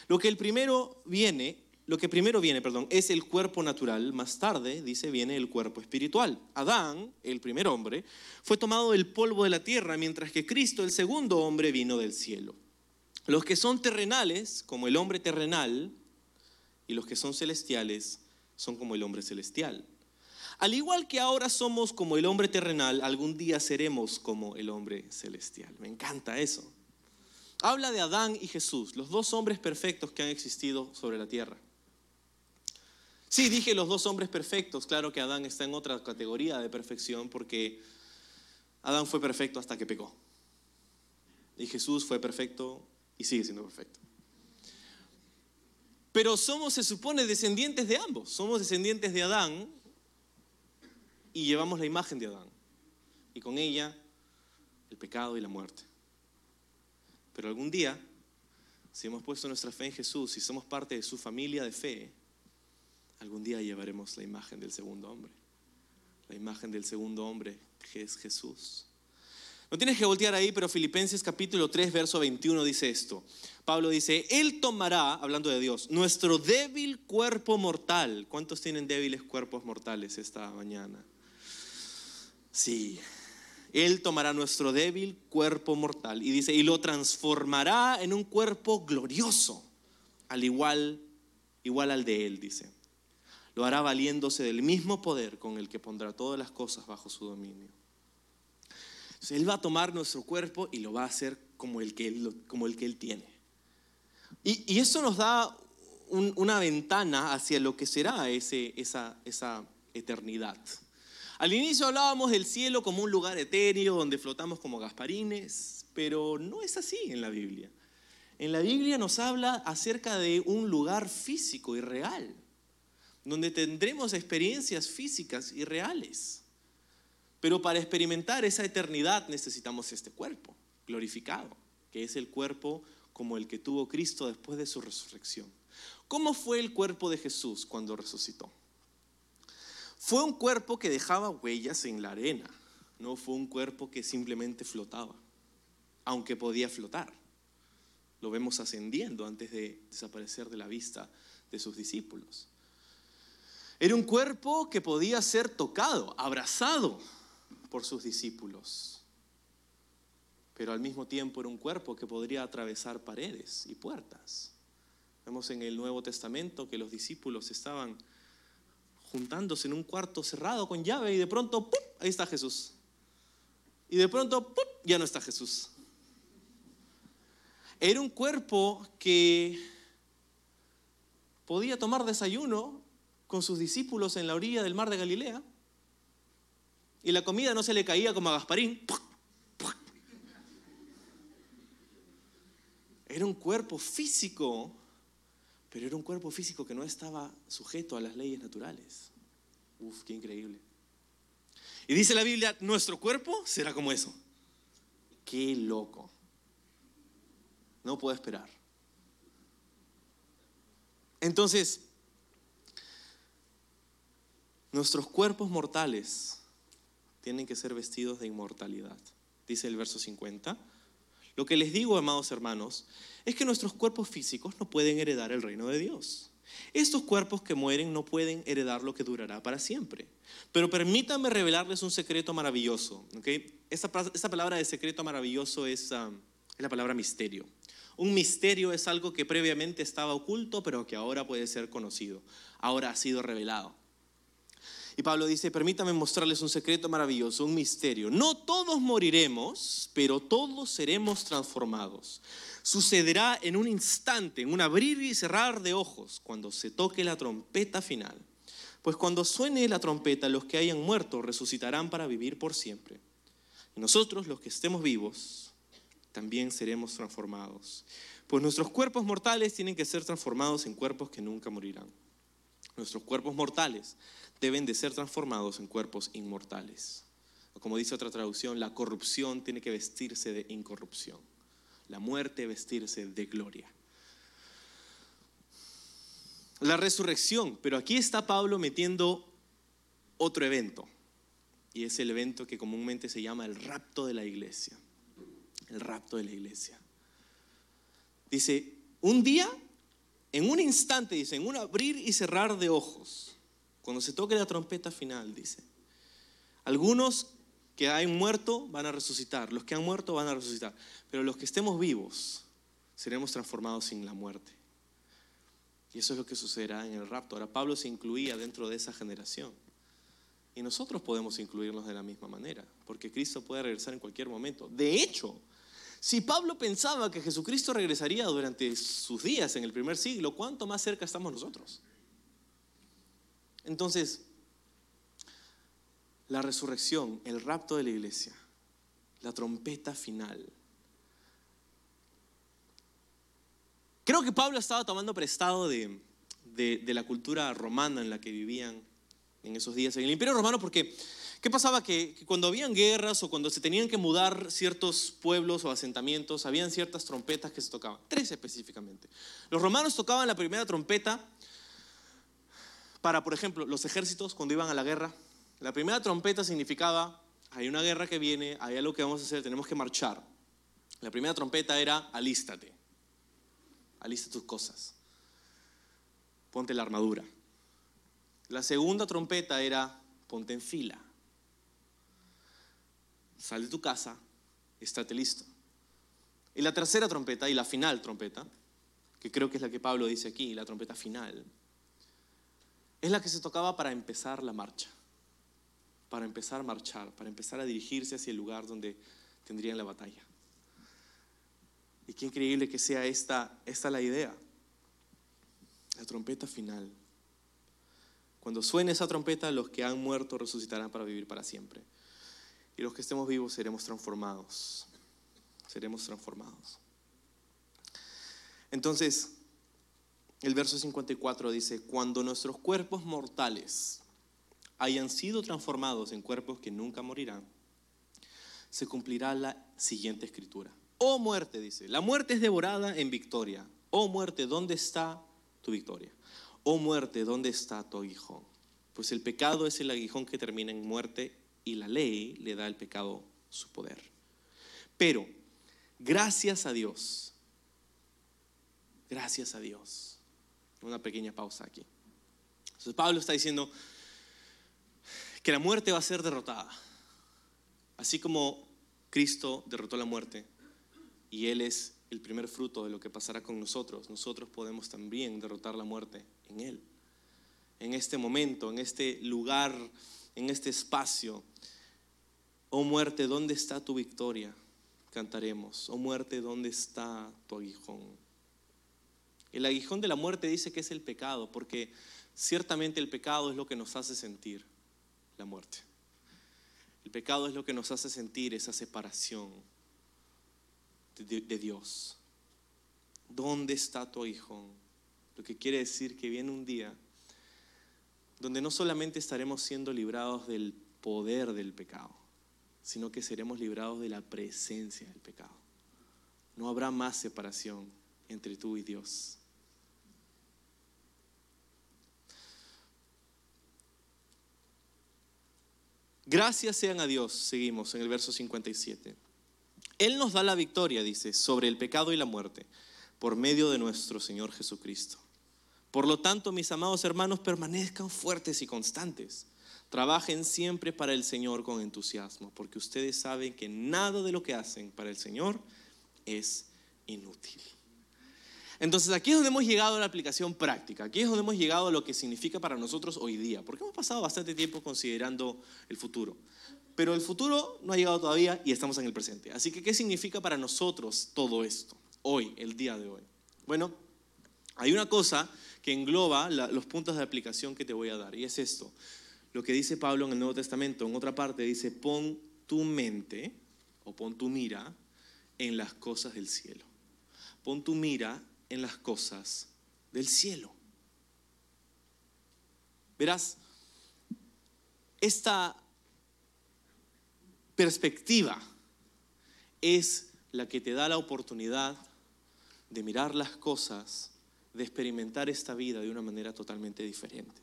B: Lo que el primero viene, lo que primero viene, perdón, es el cuerpo natural, más tarde, dice, viene el cuerpo espiritual. Adán, el primer hombre, fue tomado del polvo de la tierra, mientras que Cristo, el segundo hombre, vino del cielo. Los que son terrenales, como el hombre terrenal, y los que son celestiales, son como el hombre celestial. Al igual que ahora somos como el hombre terrenal, algún día seremos como el hombre celestial. Me encanta eso. Habla de Adán y Jesús, los dos hombres perfectos que han existido sobre la tierra. Sí, dije los dos hombres perfectos, claro que Adán está en otra categoría de perfección porque Adán fue perfecto hasta que pecó. Y Jesús fue perfecto y sigue siendo perfecto. Pero somos, se supone, descendientes de ambos. Somos descendientes de Adán y llevamos la imagen de Adán. Y con ella el pecado y la muerte. Pero algún día, si hemos puesto nuestra fe en Jesús y somos parte de su familia de fe, algún día llevaremos la imagen del segundo hombre. La imagen del segundo hombre que es Jesús. No tienes que voltear ahí, pero Filipenses capítulo 3, verso 21 dice esto. Pablo dice, Él tomará, hablando de Dios, nuestro débil cuerpo mortal. ¿Cuántos tienen débiles cuerpos mortales esta mañana? Sí, Él tomará nuestro débil cuerpo mortal y dice, y lo transformará en un cuerpo glorioso, al igual, igual al de Él, dice. Lo hará valiéndose del mismo poder con el que pondrá todas las cosas bajo su dominio. él va a tomar nuestro cuerpo y lo va a hacer como el que Él, como el que él tiene. Y, y eso nos da una ventana hacia lo que será ese, esa, esa eternidad. Al inicio hablábamos del cielo como un lugar etéreo donde flotamos como gasparines, pero no es así en la Biblia. En la Biblia nos habla acerca de un lugar físico y real, donde tendremos experiencias físicas y reales. Pero para experimentar esa eternidad necesitamos este cuerpo glorificado, que es el cuerpo como el que tuvo Cristo después de su resurrección. ¿Cómo fue el cuerpo de Jesús cuando resucitó? Fue un cuerpo que dejaba huellas en la arena, no fue un cuerpo que simplemente flotaba, aunque podía flotar. Lo vemos ascendiendo antes de desaparecer de la vista de sus discípulos. Era un cuerpo que podía ser tocado, abrazado por sus discípulos, pero al mismo tiempo era un cuerpo que podría atravesar paredes y puertas. Vemos en el Nuevo Testamento que los discípulos estaban juntándose en un cuarto cerrado con llave y de pronto, ¡pum! ahí está Jesús. Y de pronto, ¡pum! ya no está Jesús. Era un cuerpo que podía tomar desayuno con sus discípulos en la orilla del mar de Galilea y la comida no se le caía como a Gasparín. Era un cuerpo físico pero era un cuerpo físico que no estaba sujeto a las leyes naturales. Uf, qué increíble. Y dice la Biblia, nuestro cuerpo será como eso. Qué loco. No puedo esperar. Entonces, nuestros cuerpos mortales tienen que ser vestidos de inmortalidad. Dice el verso 50. Lo que les digo, amados hermanos, es que nuestros cuerpos físicos no pueden heredar el reino de Dios. Estos cuerpos que mueren no pueden heredar lo que durará para siempre. Pero permítanme revelarles un secreto maravilloso. Esta, palabra de secreto maravilloso um, es la palabra misterio. Un misterio es algo que previamente estaba oculto, pero que ahora puede ser conocido. Ahora ha sido revelado. Y Pablo dice, permítame mostrarles un secreto maravilloso, un misterio. No todos moriremos, pero todos seremos transformados. Sucederá en un instante, en un abrir y cerrar de ojos, cuando se toque la trompeta final. Pues cuando suene la trompeta, los que hayan muerto resucitarán para vivir por siempre. Y nosotros, los que estemos vivos, también seremos transformados. Pues nuestros cuerpos mortales tienen que ser transformados en cuerpos que nunca morirán. Nuestros cuerpos mortales deben de ser transformados en cuerpos inmortales. como dice otra traducción, la corrupción tiene que vestirse de incorrupción. La muerte vestirse de gloria. La resurrección, pero aquí está Pablo metiendo otro evento. Y es el evento que comúnmente se llama el rapto de la iglesia. El rapto de la iglesia. Dice, un día, en un instante, dice, en un abrir y cerrar de ojos, cuando se toque la trompeta final, dice, algunos que han muerto van a resucitar, los que han muerto van a resucitar, pero los que estemos vivos seremos transformados sin la muerte. Y eso es lo que sucederá en el rapto. Ahora Pablo se incluía dentro de esa generación. Y nosotros podemos incluirnos de la misma manera, porque Cristo puede regresar en cualquier momento. De hecho, si Pablo pensaba que Jesucristo regresaría durante sus días en el primer siglo, ¿cuánto más cerca estamos nosotros? Entonces, la resurrección, el rapto de la iglesia, la trompeta final. Creo que Pablo estaba tomando prestado de, la cultura romana en la que vivían en esos días en el imperio romano, porque ¿qué pasaba? Que, que, cuando habían guerras o cuando se tenían que mudar ciertos pueblos o asentamientos, habían ciertas trompetas que se tocaban, tres específicamente. Los romanos tocaban la primera trompeta para, por ejemplo, los ejércitos cuando iban a la guerra. La primera trompeta significaba, hay una guerra que viene, hay algo que vamos a hacer, tenemos que marchar. La primera trompeta era, alístate, alista tus cosas, ponte la armadura. La segunda trompeta era, ponte en fila, sal de tu casa, estate listo. Y la tercera trompeta y la final trompeta, que creo que es la que Pablo dice aquí, la trompeta final, es la que se tocaba para empezar la marcha, para empezar a marchar, para empezar a dirigirse hacia el lugar donde tendrían la batalla. Y qué increíble que sea esta, esta la idea, la trompeta final. Cuando suene esa trompeta, los que han muerto resucitarán para vivir para siempre. Y los que estemos vivos seremos transformados. Seremos transformados. Entonces, el verso 54 dice, cuando nuestros cuerpos mortales hayan sido transformados en cuerpos que nunca morirán, se cumplirá la siguiente escritura. Oh muerte, dice, la muerte es devorada en victoria. Oh muerte, ¿dónde está tu victoria? Oh muerte, ¿dónde está tu aguijón? Pues el pecado es el aguijón que termina en muerte y la ley le da al pecado su poder. Pero, gracias a Dios, gracias a Dios, una pequeña pausa aquí. Entonces Pablo está diciendo que la muerte va a ser derrotada. Así como Cristo derrotó la muerte y Él es el primer fruto de lo que pasará con nosotros, nosotros podemos también derrotar la muerte en Él. En este momento, en este lugar, en este espacio. Oh muerte, ¿dónde está tu victoria? Cantaremos. Oh muerte, ¿dónde está tu aguijón? El aguijón de la muerte dice que es el pecado, porque ciertamente el pecado es lo que nos hace sentir la muerte. El pecado es lo que nos hace sentir esa separación de, Dios. ¿Dónde está tu aguijón? Lo que quiere decir que viene un día donde no solamente estaremos siendo librados del poder del pecado, sino que seremos librados de la presencia del pecado. No habrá más separación entre tú y Dios. Gracias sean a Dios, seguimos en el verso 57. Él nos da la victoria, dice, sobre el pecado y la muerte, por medio de nuestro Señor Jesucristo. Por lo tanto, mis amados hermanos, permanezcan fuertes y constantes. Trabajen siempre para el Señor con entusiasmo, porque ustedes saben que nada de lo que hacen para el Señor es inútil. Entonces aquí es donde hemos llegado a la aplicación práctica, aquí es donde hemos llegado a lo que significa para nosotros hoy día, porque hemos pasado bastante tiempo considerando el futuro, pero el futuro no ha llegado todavía y estamos en el presente. Así que, ¿qué significa para nosotros todo esto, hoy, el día de hoy? Bueno, hay una cosa que engloba los puntos de aplicación que te voy a dar, y es esto, lo que dice Pablo en el Nuevo Testamento, en otra parte dice, pon tu mente o pon tu mira en las cosas del cielo. Pon tu mira en las cosas del cielo. Verás, esta perspectiva es la que te da la oportunidad de mirar las cosas, de experimentar esta vida de una manera totalmente diferente.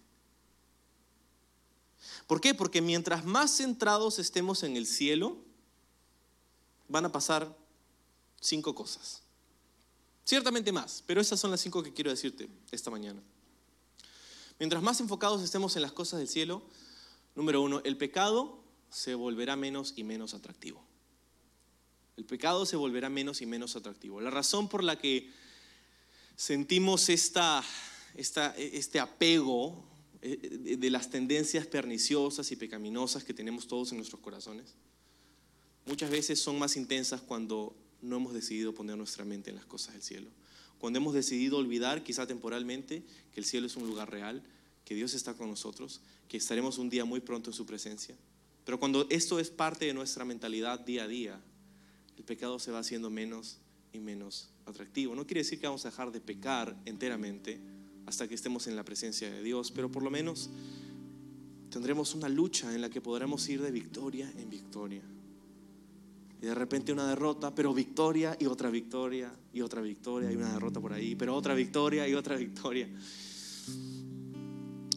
B: ¿Por qué? Porque mientras más centrados estemos en el cielo, van a pasar cinco cosas. Ciertamente más, pero esas son las cinco que quiero decirte esta mañana. Mientras más enfocados estemos en las cosas del cielo, número uno, el pecado se volverá menos y menos atractivo. El pecado se volverá menos y menos atractivo. La razón por la que sentimos esta, este apego eh, de las tendencias perniciosas y pecaminosas que tenemos todos en nuestros corazones, muchas veces son más intensas cuando no hemos decidido poner nuestra mente en las cosas del cielo. Cuando hemos decidido olvidar, quizá temporalmente, que el cielo es un lugar real, que Dios está con nosotros, que estaremos un día muy pronto en su presencia. Pero cuando esto es parte de nuestra mentalidad día a día, el pecado se va haciendo menos y menos atractivo. No quiere decir que vamos a dejar de pecar enteramente hasta que estemos en la presencia de Dios, pero por lo menos tendremos una lucha en la que podremos ir de victoria en victoria. De repente una derrota, pero victoria y otra victoria y otra victoria y una derrota por ahí, pero otra victoria y otra victoria.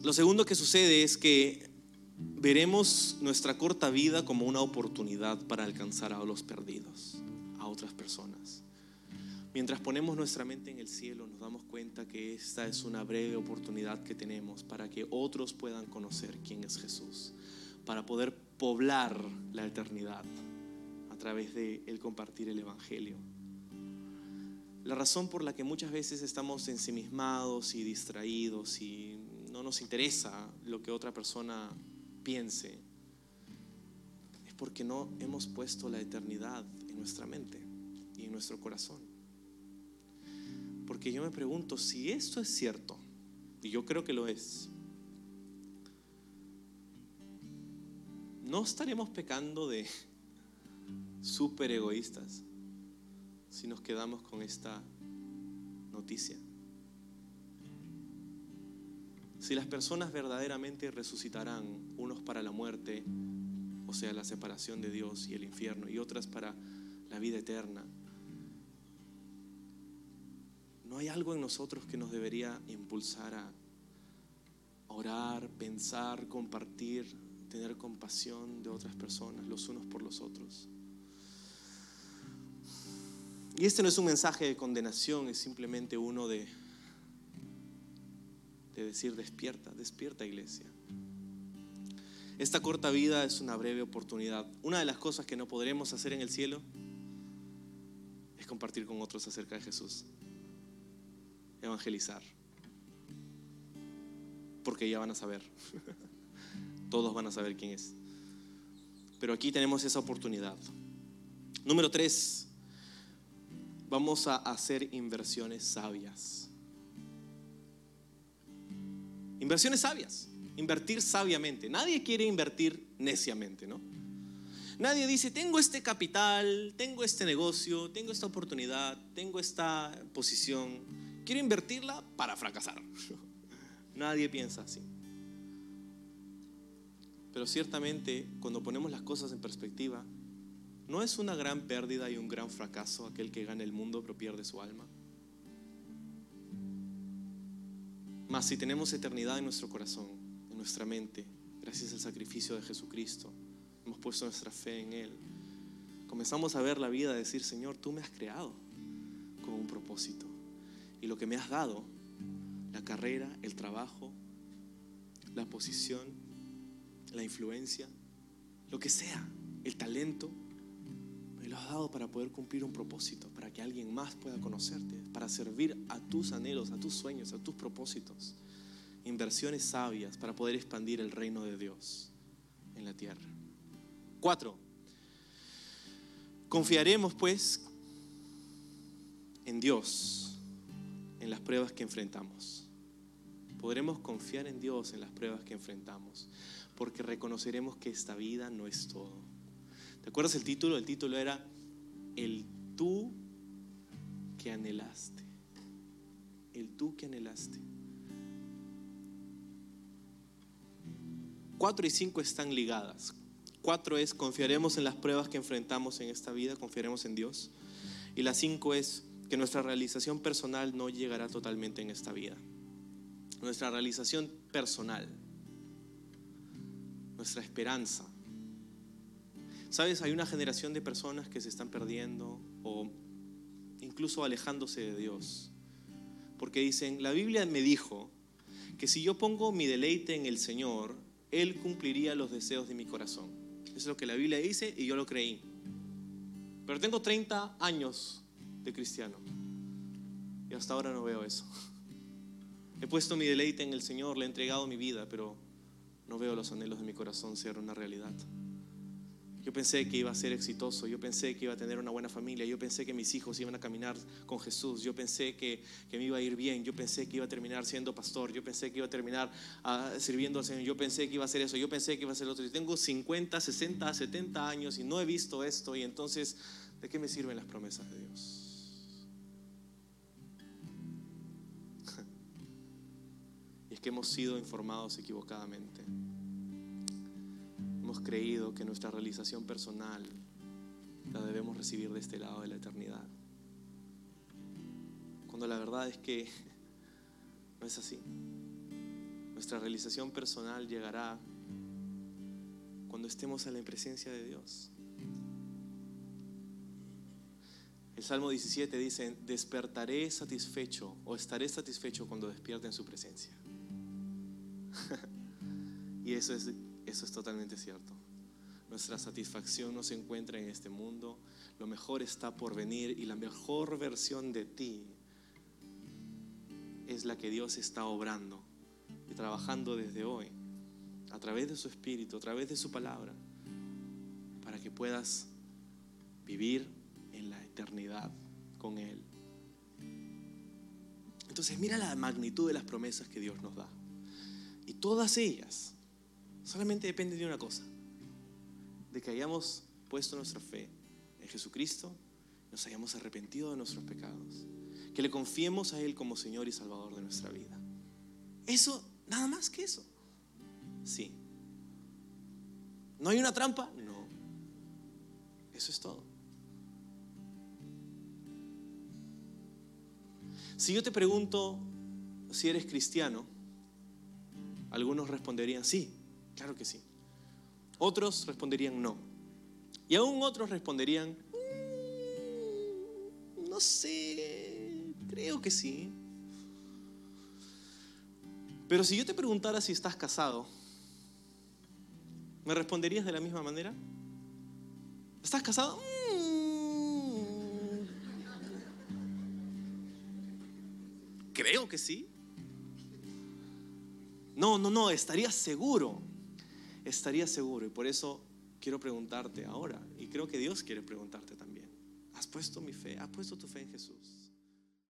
B: Lo segundo que sucede es que veremos nuestra corta vida como una oportunidad para alcanzar a los perdidos, a otras personas. Mientras ponemos nuestra mente en el cielo, nos damos cuenta que esta es una breve oportunidad que tenemos para que otros puedan conocer quién es Jesús, para poder poblar la eternidad través de el compartir el Evangelio. La razón por la que muchas veces estamos ensimismados y distraídos y no nos interesa lo que otra persona piense es porque no hemos puesto la eternidad en nuestra mente y en nuestro corazón. Porque yo me pregunto si esto es cierto, y yo creo que lo es, ¿no estaremos pecando de súper egoístas si nos quedamos con esta noticia. Si las personas verdaderamente resucitarán, unos para la muerte, o sea, la separación de Dios y el infierno, y otras para la vida eterna, ¿no hay algo en nosotros que nos debería impulsar a orar, pensar, compartir, tener compasión de otras personas, los unos por los otros? Y este no es un mensaje de condenación, es simplemente uno de, de decir, despierta, despierta iglesia. Esta corta vida es una breve oportunidad. Una de las cosas que no podremos hacer en el cielo es compartir con otros acerca de Jesús. Evangelizar. Porque ya van a saber. Todos van a saber quién es. Pero aquí tenemos esa oportunidad. Número tres, vamos a hacer inversiones sabias. Inversiones sabias, invertir sabiamente. Nadie quiere invertir neciamente, ¿no? Nadie dice, tengo este capital, tengo este negocio, tengo esta oportunidad, tengo esta posición, quiero invertirla para fracasar. Nadie piensa así. Pero ciertamente, cuando ponemos las cosas en perspectiva, ¿no es una gran pérdida y un gran fracaso aquel que gana el mundo pero pierde su alma? Mas si tenemos eternidad en nuestro corazón, en nuestra mente, gracias al sacrificio de Jesucristo, hemos puesto nuestra fe en Él, comenzamos a ver la vida, a decir, Señor, tú me has creado con un propósito. Y lo que me has dado, la carrera, el trabajo, la posición, la influencia, lo que sea, el talento, lo has dado para poder cumplir un propósito, para que alguien más pueda conocerte, para servir a tus anhelos, a tus sueños, a tus propósitos. Inversiones sabias para poder expandir el reino de Dios en la tierra. Cuatro. Confiaremos pues en Dios en las pruebas que enfrentamos. Podremos confiar en Dios en las pruebas que enfrentamos, porque reconoceremos que esta vida no es todo. ¿Te acuerdas el título? El título era El tú que anhelaste. El tú que anhelaste. Cuatro y cinco están ligadas. Cuatro es confiaremos en las pruebas que enfrentamos en esta vida, confiaremos en Dios. Y la cinco es que nuestra realización personal no llegará totalmente en esta vida. Nuestra realización personal, nuestra esperanza. Sabes, hay una generación de personas que se están perdiendo o incluso alejándose de Dios. Porque dicen, la Biblia me dijo que si yo pongo mi deleite en el Señor, Él cumpliría los deseos de mi corazón. Es lo que la Biblia dice y yo lo creí. Pero tengo 30 años de cristiano y hasta ahora no veo eso. He puesto mi deleite en el Señor, le he entregado mi vida, pero no veo los anhelos de mi corazón ser una realidad. Yo pensé que iba a ser exitoso, yo pensé que iba a tener una buena familia, yo pensé que mis hijos iban a caminar con Jesús, yo pensé que, que me iba a ir bien, yo pensé que iba a terminar siendo pastor, yo pensé que iba a terminar uh, sirviendo al Señor, yo pensé que iba a hacer eso, yo pensé que iba a hacer otro. Y tengo 50, 60, 70 años y no he visto esto y entonces, ¿de qué me sirven las promesas de Dios? y es que hemos sido informados equivocadamente hemos creído que nuestra realización personal la debemos recibir de este lado de la eternidad. Cuando la verdad es que no es así. Nuestra realización personal llegará cuando estemos en la presencia de Dios. El Salmo 17 dice, despertaré satisfecho o estaré satisfecho cuando despierte en su presencia. y eso es eso es totalmente cierto. Nuestra satisfacción no se encuentra en este mundo. Lo mejor está por venir y la mejor versión de ti es la que Dios está obrando y trabajando desde hoy, a través de su Espíritu, a través de su palabra, para que puedas vivir en la eternidad con Él. Entonces mira la magnitud de las promesas que Dios nos da. Y todas ellas Solamente depende de una cosa, de que hayamos puesto nuestra fe en Jesucristo, nos hayamos arrepentido de nuestros pecados, que le confiemos a Él como Señor y Salvador de nuestra vida. Eso, nada más que eso. Sí. ¿No hay una trampa? No. Eso es todo. Si yo te pregunto si eres cristiano, algunos responderían sí. Claro que sí. Otros responderían no. Y aún otros responderían, mm, no sé, creo que sí. Pero si yo te preguntara si estás casado, ¿me responderías de la misma manera? ¿Estás casado? Mm. Creo que sí. No, no, no, estaría seguro estaría seguro. Y por eso quiero preguntarte ahora, y creo que Dios quiere preguntarte también, ¿has puesto mi fe? ¿Has puesto tu fe en Jesús?